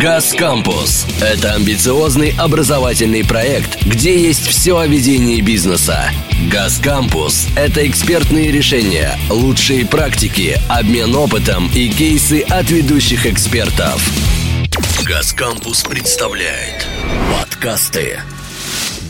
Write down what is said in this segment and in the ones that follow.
«Газ Кампус» — это амбициозный образовательный проект, где есть все о ведении бизнеса. «Газ Кампус» — это экспертные решения, лучшие практики, обмен опытом и кейсы от ведущих экспертов. «Газ Кампус» представляет подкасты.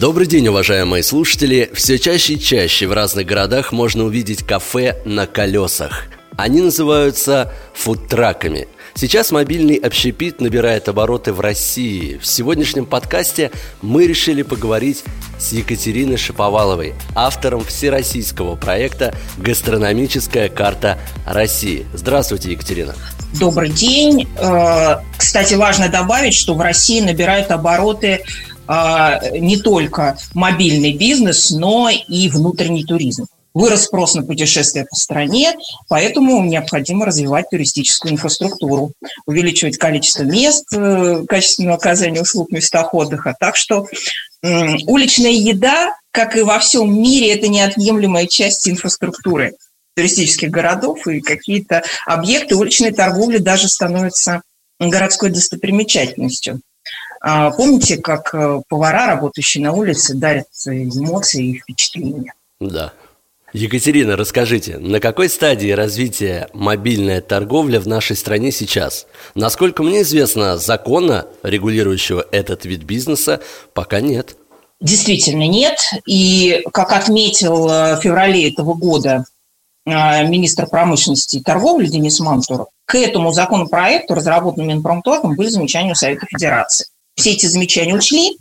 Добрый день, уважаемые слушатели! Все чаще и чаще в разных городах можно увидеть кафе на колесах. Они называются фудтраками – Сейчас мобильный общепит набирает обороты в России. В сегодняшнем подкасте мы решили поговорить с Екатериной Шиповаловой, автором всероссийского проекта «Гастрономическая карта России». Здравствуйте, Екатерина. Добрый день. Э, кстати, важно добавить, что в России набирают обороты э, не только мобильный бизнес, но и внутренний туризм. Вырос спрос на путешествия по стране, поэтому необходимо развивать туристическую инфраструктуру, увеличивать количество мест, э, качественного оказания услуг в местах отдыха. Так что уличная еда, как и во всем мире, это неотъемлемая часть инфраструктуры туристических городов, и какие-то объекты уличной торговли даже становятся городской достопримечательностью. А помните, как э, повара, работающие на улице, дарят эмоции и впечатления? Да. Екатерина, расскажите, на какой стадии развития мобильная торговля в нашей стране сейчас? Насколько мне известно, закона, регулирующего этот вид бизнеса, пока нет. Действительно нет. И, как отметил э, в феврале этого года э, министр промышленности и торговли Денис Мантуров, к этому законопроекту, разработанному Минпромторгом, были замечания у Совета Федерации. Все эти замечания учли,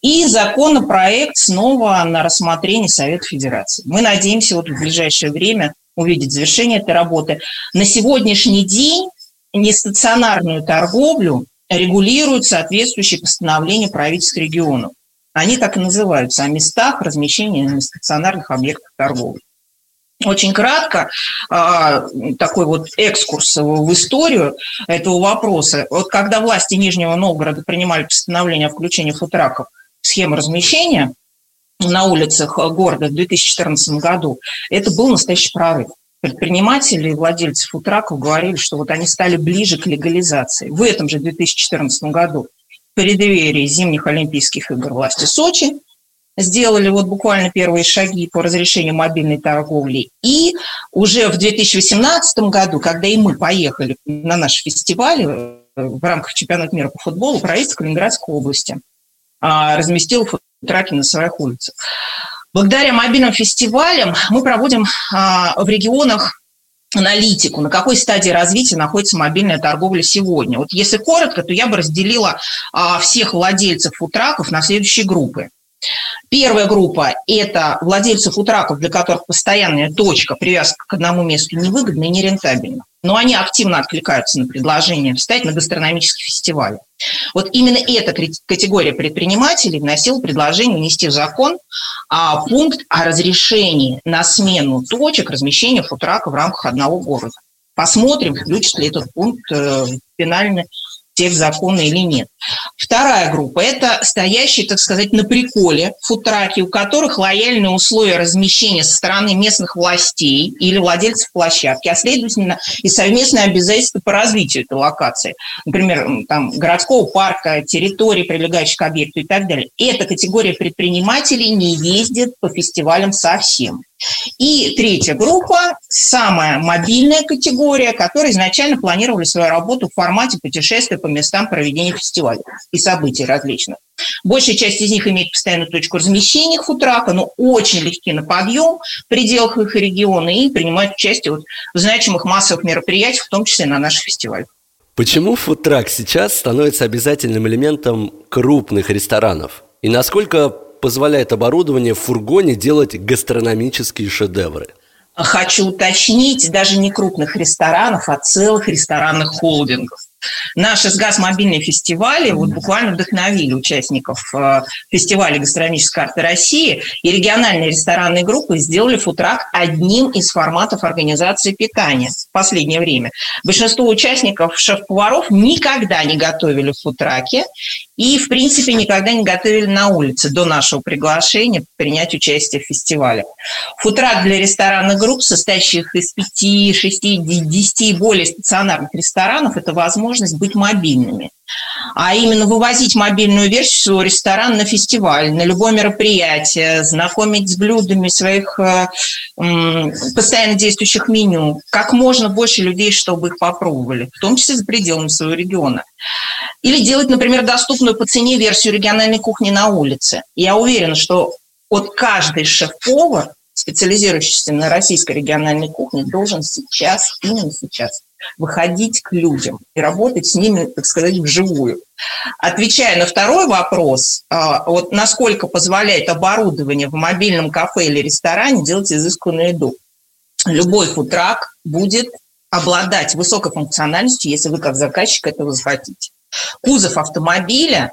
и законопроект снова на рассмотрение Совета Федерации. Мы надеемся вот в ближайшее время увидеть завершение этой работы. На сегодняшний день нестационарную торговлю регулируют соответствующие постановления правительств регионов. Они так и называются – о местах размещения нестационарных объектов торговли. Очень кратко, а, такой вот экскурс в историю этого вопроса. Вот когда власти Нижнего Новгорода принимали постановление о включении футраков в схему размещения на улицах города в 2014 году, это был настоящий прорыв. Предприниматели и владельцы футраков говорили, что вот они стали ближе к легализации. В этом же 2014 году в преддверии зимних Олимпийских игр власти Сочи сделали вот буквально первые шаги по разрешению мобильной торговли. И уже в 2018 году, когда и мы поехали на наш фестиваль э, в рамках чемпионата мира по футболу, правительство Калининградской области а, разместило фудтраки на своих улицах. Благодаря мобильным фестивалям мы проводим а, в регионах аналитику, на какой стадии развития находится мобильная торговля сегодня. Вот если коротко, то я бы разделила а, всех владельцев футраков на следующие группы. Первая группа – это владельцы футраков, для которых постоянная точка, привязка к одному месту невыгодна и нерентабельна. Но они активно откликаются на предложение встать на гастрономический фестиваль. Вот именно эта категория предпринимателей вносила предложение внести в закон а, пункт о разрешении на смену точек размещения футрака в рамках одного города. Посмотрим, включит ли этот пункт э, в финальный текст закона или нет. Вторая группа – это стоящие, так сказать, на приколе футраки, у которых лояльные условия размещения со стороны местных властей или владельцев площадки, а следовательно и совместные обязательства по развитию этой локации. Например, там, городского парка, территории, прилегающих к объекту и так далее. Эта категория предпринимателей не ездит по фестивалям совсем. И третья группа, самая мобильная категория, которая изначально планировали свою работу в формате путешествия по местам проведения фестиваля и событий различных. Большая часть из них имеет постоянную точку размещения футрака, но очень легки на подъем в пределах их региона и принимают участие вот в значимых массовых мероприятиях, в том числе на наших фестивалях. Почему фудтрак сейчас становится обязательным элементом крупных ресторанов? И насколько позволяет оборудование в фургоне делать гастрономические шедевры? Хочу уточнить, даже не крупных ресторанов, а целых ресторанных холдингов. Наши с ГАЗ мобильные фестивали вот буквально вдохновили участников э, фестиваля «Гастрономическая карта России», и региональные ресторанные группы сделали футрак одним из форматов организации питания в последнее время. Большинство участников шеф-поваров никогда не готовили в футраке и, в принципе, никогда не готовили на улице до нашего приглашения принять участие в фестивале. Футрак для ресторанных групп, состоящих из 5, 6, 10 и более стационарных ресторанов, это возможность быть мобильными. а именно вывозить мобильную версию своего ресторана на фестиваль, на любое мероприятие, знакомить с блюдами своих э, постоянно действующих меню, как можно больше людей, чтобы их попробовали, в том числе за пределами своего региона. Или делать, например, доступную по цене версию региональной кухни на улице. Я уверена, что вот каждый шеф-повар, специализирующийся на российской региональной кухне, должен сейчас, именно сейчас, выходить к людям и работать с ними, так сказать, вживую. Отвечая на второй вопрос, а, вот насколько позволяет оборудование в мобильном кафе или ресторане делать изысканную еду. Любой футрак будет обладать высокой функциональностью, если вы как заказчик этого захотите. Кузов автомобиля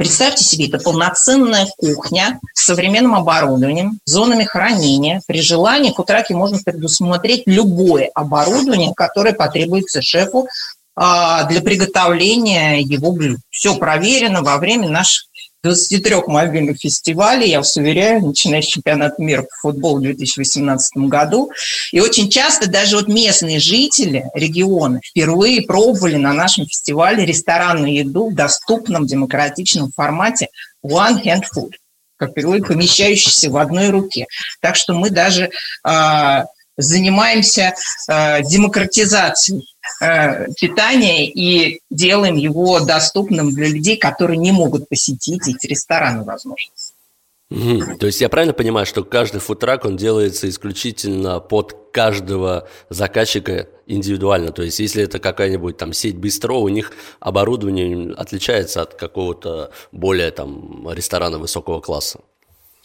Представьте себе, это полноценная кухня с современным оборудованием, зонами хранения. При желании в футраке можно предусмотреть любое оборудование, которое потребуется шефу а, для приготовления его блюд. Все проверено во время наших 23 мобильных фестивалей, я вас уверяю, начиная с чемпионата мира по футболу в 2018 году. И очень часто даже вот местные жители региона впервые пробовали на нашем фестивале ресторанную еду в доступном демократичном формате One Hand Food, как впервые помещающийся в одной руке. Так что мы даже э, занимаемся э, демократизацией питания и делаем его доступным для людей, которые не могут посетить эти рестораны, возможно. Угу. То есть я правильно понимаю, что каждый фудтрак, он делается исключительно под каждого заказчика индивидуально. То есть если это какая-нибудь там сеть бистро, у них оборудование отличается от какого-то более там ресторана высокого класса.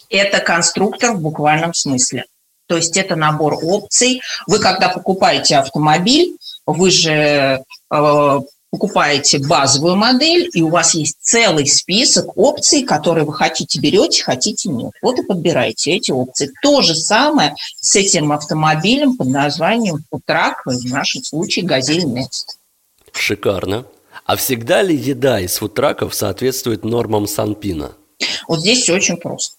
Это конструктор в буквальном смысле. То есть это набор опций. Вы когда покупаете автомобиль, вы же э, покупаете базовую модель, и у вас есть целый список опций, которые вы хотите берете, хотите нет. Вот и подбираете эти опции. То же самое с этим автомобилем под названием Футрак, в нашем случае Газель Next. Шикарно. А всегда ли еда из футраков соответствует нормам Санпина? Вот здесь все очень просто.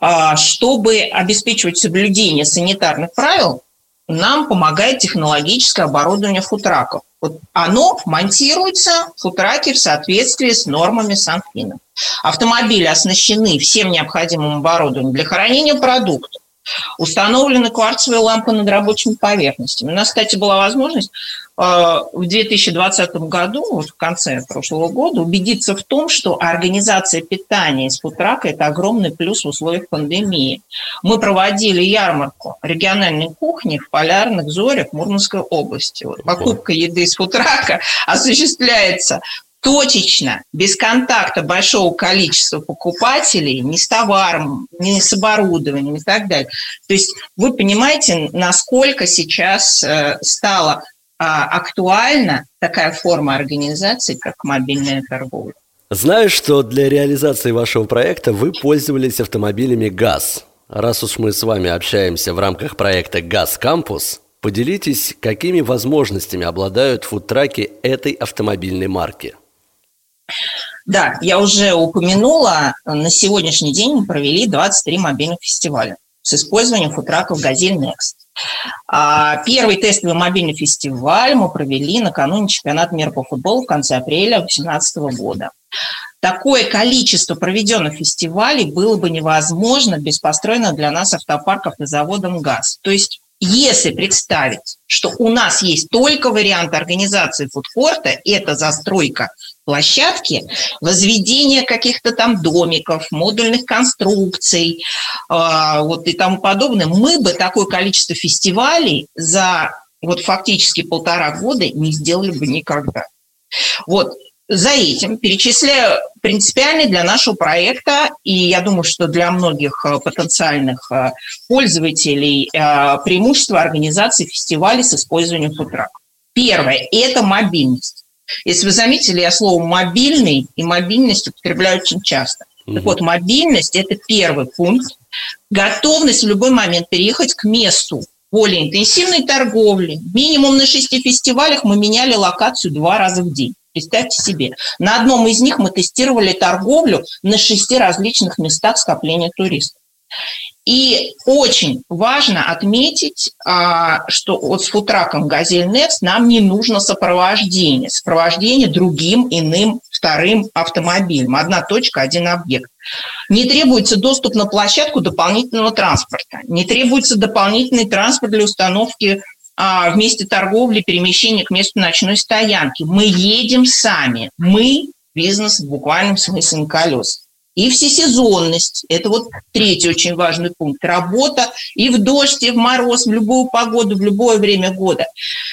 А, чтобы обеспечивать соблюдение санитарных правил, нам помогает технологическое оборудование футраков. Вот оно монтируется в футраке в соответствии с нормами Санфина. Автомобили оснащены всем необходимым оборудованием для хранения продуктов, Установлены кварцевые лампы над рабочими поверхностями. У нас, кстати, была возможность в 2020 году, вот в конце прошлого года, убедиться в том, что организация питания из футрака – это огромный плюс в условиях пандемии. Мы проводили ярмарку региональной кухни в полярных зорях Мурманской области. Вот покупка еды из футрака осуществляется точечно, без контакта большого количества покупателей, ни с товаром, ни с оборудованием и так далее. То есть вы понимаете, насколько сейчас э, стала а, актуальна такая форма организации, как мобильная торговля. Знаю, что для реализации вашего проекта вы пользовались автомобилями ГАЗ. Раз уж мы с вами общаемся в рамках проекта «ГАЗ Кампус», поделитесь, какими возможностями обладают фудтраки этой автомобильной марки – да, я уже упомянула, на сегодняшний день мы провели 23 мобильных фестиваля с использованием футраков «Газель Next». А первый тестовый мобильный фестиваль мы провели накануне чемпионата мира по футболу в конце апреля 2018 года. Такое количество проведенных фестивалей было бы невозможно без построенных для нас автопарков и заводом ГАЗ. То есть если представить, что у нас есть только вариант организации фудкорта, это застройка площадки, возведение каких-то там домиков, модульных конструкций, э, вот и тому подобное, мы бы такое количество фестивалей за вот фактически полтора года не сделали бы никогда. Вот за этим перечисляю принципиальный для нашего проекта, и я думаю, что для многих э, потенциальных э, пользователей э, преимущество организации фестивалей с использованием футрак. Первое – это мобильность. Если вы заметили, я слово «мобильный» и «мобильность» употребляю очень часто. Угу. Так вот, мобильность – это первый пункт. Готовность в любой момент переехать к месту более интенсивной торговли. Минимум на шести фестивалях мы меняли локацию два раза в день. Представьте себе, на одном из них мы тестировали торговлю на шести различных местах скопления туристов. И очень важно отметить, а, что вот с футраком «Газель Next» нам не нужно сопровождение. Сопровождение другим иным вторым автомобилем. Одна точка, один объект. Не требуется доступ на площадку дополнительного транспорта. Не требуется дополнительный транспорт для установки в месте торговли, перемещения к месту ночной стоянки. Мы едем сами. Мы бизнес в буквальном смысле на колес и всесезонность. Это вот третий очень важный пункт. Работа и в дождь, и в мороз, в любую погоду, в любое время года.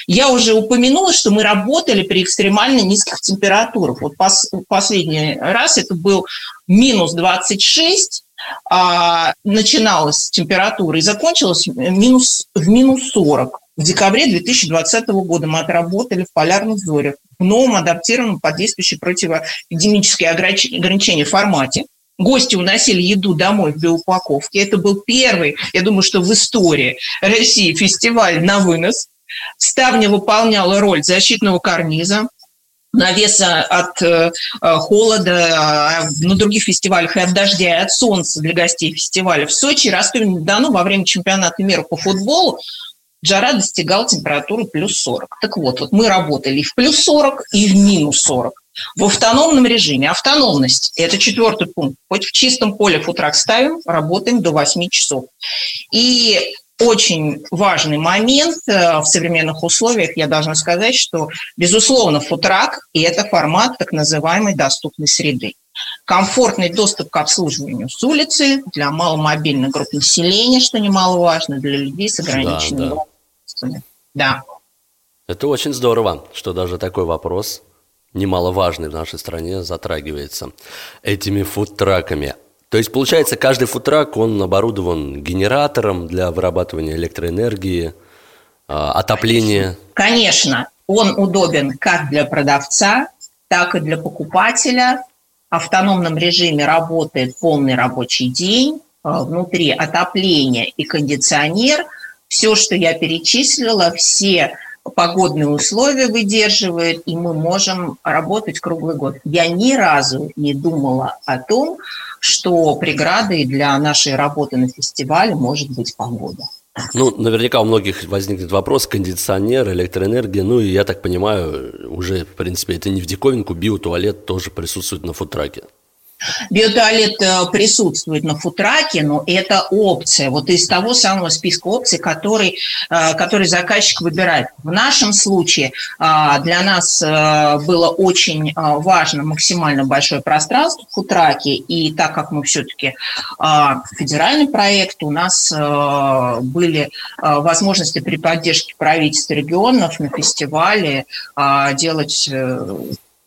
Я уже упомянула, что мы работали при экстремально низких температурах. Вот пос, последний раз это был минус 26, а, начиналась температура и закончилась минус, в минус 40. В декабре 2020 года мы отработали в полярных зорях в новом адаптированном под действующие противоэпидемические ограничения формате. Гости уносили еду домой в биоупаковке. Это был первый, я думаю, что в истории России фестиваль на вынос. Ставня выполняла роль защитного карниза, навеса от э, холода а на других фестивалях и от дождя, и от солнца для гостей фестиваля. В Сочи Ростове-на-Дону во время чемпионата мира по футболу жара достигала температуры плюс 40. Так вот, вот мы работали и в плюс 40, и в минус 40 в автономном режиме. Автономность – это четвертый пункт. Хоть в чистом поле футрак ставим, работаем до 8 часов. И очень важный момент э, в современных условиях, я должна сказать, что, безусловно, футрак – и это формат так называемой доступной среды. Комфортный доступ к обслуживанию с улицы для маломобильных групп населения, что немаловажно, для людей с ограниченными да, да. Да. Это очень здорово, что даже такой вопрос немаловажный в нашей стране, затрагивается этими фудтраками. То есть, получается, каждый фудтрак, он оборудован генератором для вырабатывания электроэнергии, а, отопления. Конечно, он удобен как для продавца, так и для покупателя. В автономном режиме работает полный рабочий день, а, внутри отопление и кондиционер. Все, что я перечислила, все погодные условия выдерживает, и мы можем работать круглый год. Я ни разу не думала о том, что преградой для нашей работы на фестивале может быть погода. Ну, наверняка у многих возникнет вопрос, кондиционер, электроэнергия, ну и я так понимаю, уже, в принципе, это не в диковинку, биотуалет тоже присутствует на фудтраке. Биотуалет э, присутствует на футраке, но это опция, вот из того самого списка опций, который, э, который заказчик выбирает. В нашем случае э, для нас было очень важно максимально большое пространство в футраке, и так как мы все-таки федеральный проект, у нас были возможности при поддержке правительства регионов на фестивале делать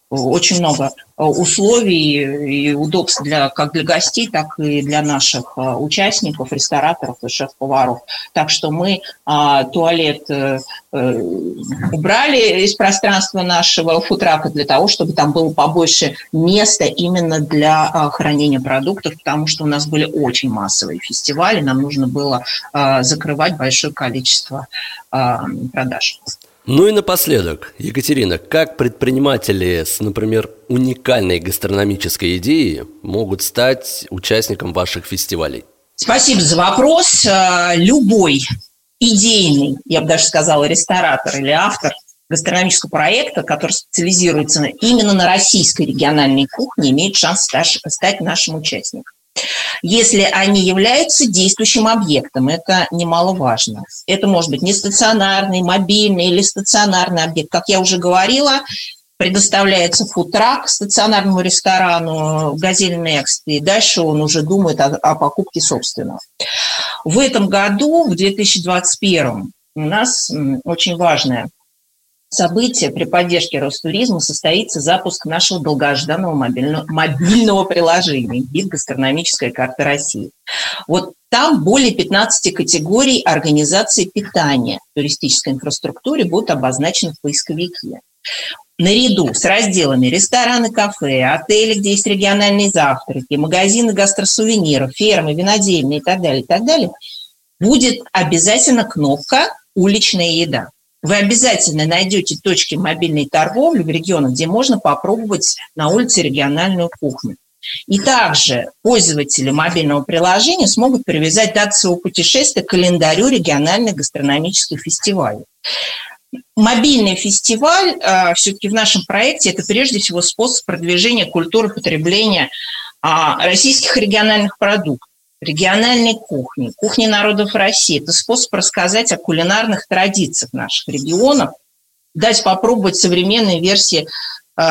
очень много э, условий и удобств для, как для гостей, так и для наших э, участников, рестораторов и шеф-поваров. Так что мы а, туалет а, убрали из пространства нашего футрака для того, чтобы там было побольше места именно для а, хранения продуктов, потому что у нас были очень массовые фестивали, нам нужно было а, закрывать большое количество а, продаж. Ну и напоследок, Екатерина, как предприниматели с, например, уникальной гастрономической идеей могут стать участником ваших фестивалей? Спасибо за вопрос. Э, любой идейный, я бы даже сказала, ресторатор или автор гастрономического проекта, который специализируется именно на российской региональной кухне, имеет шанс стать нашим участником если они являются действующим объектом. Это немаловажно. Это может быть не стационарный, мобильный или стационарный объект. Как я уже говорила, предоставляется фудтрак стационарному ресторану «Газель Next», и дальше он уже думает о, о покупке собственного. В этом году, в 2021, у нас очень важная событие при поддержке Ростуризма состоится запуск нашего долгожданного мобильного, мобильного приложения «Гид гастрономическая карта России». Вот там более 15 категорий организации питания в туристической инфраструктуре будут обозначены в поисковике. Наряду с разделами рестораны, кафе, отели, где есть региональные завтраки, магазины гастросувениров, фермы, винодельные и так далее, и так далее, будет обязательно кнопка «Уличная еда» вы обязательно найдете точки мобильной торговли в регионах, где можно попробовать на улице региональную кухню. И также пользователи мобильного приложения смогут привязать дату своего путешествия к календарю региональных гастрономических фестивалей. Мобильный фестиваль э, все-таки в нашем проекте это прежде всего способ продвижения культуры потребления э, российских региональных продуктов региональной кухни, кухни народов России. Это способ рассказать о кулинарных традициях наших регионов, дать попробовать современные версии э,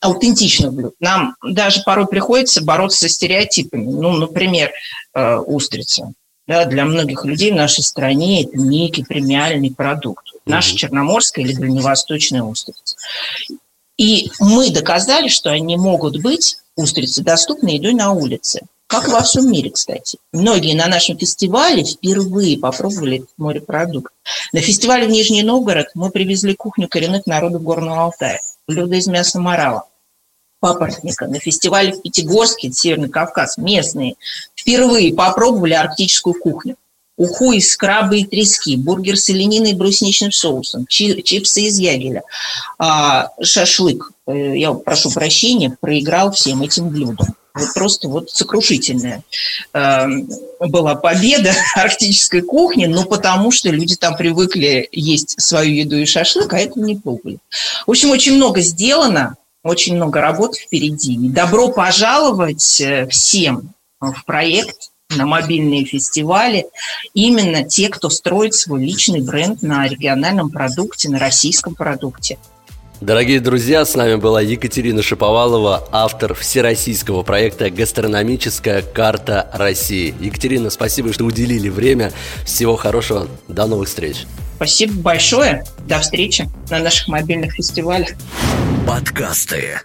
аутентичных блюд. Нам даже порой приходится бороться со стереотипами. Ну, например, э, устрица. Да, для многих людей в нашей стране это некий премиальный продукт. Наша черноморская или дальневосточная устрица. И мы доказали, что они могут быть, устрицы, доступны едой на улице. Как во всем мире, кстати. Многие на нашем фестивале впервые попробовали морепродукт. На фестивале в Нижний Новгород мы привезли кухню коренных народов Горного Алтая. Блюдо из мяса морала папоротника. На фестивале в Пятигорске, Северный Кавказ, местные впервые попробовали арктическую кухню. Уху из краба и трески, бургер с олениной и брусничным соусом, чипсы из ягеля, а, шашлык, я прошу прощения, проиграл всем этим блюдам. Вот просто вот сокрушительная э, была победа арктической кухни, но потому что люди там привыкли есть свою еду и шашлык, а это не пробовали. В общем, очень много сделано, очень много работы впереди. Добро пожаловать э, всем в проект на мобильные фестивали, именно те, кто строит свой личный бренд на региональном продукте, на российском продукте. Дорогие друзья, с нами была Екатерина Шиповалова, автор всероссийского проекта «Гастрономическая карта России». Екатерина, спасибо, что уделили время. Всего хорошего. До новых встреч. Спасибо большое. До встречи на наших мобильных фестивалях. Подкасты.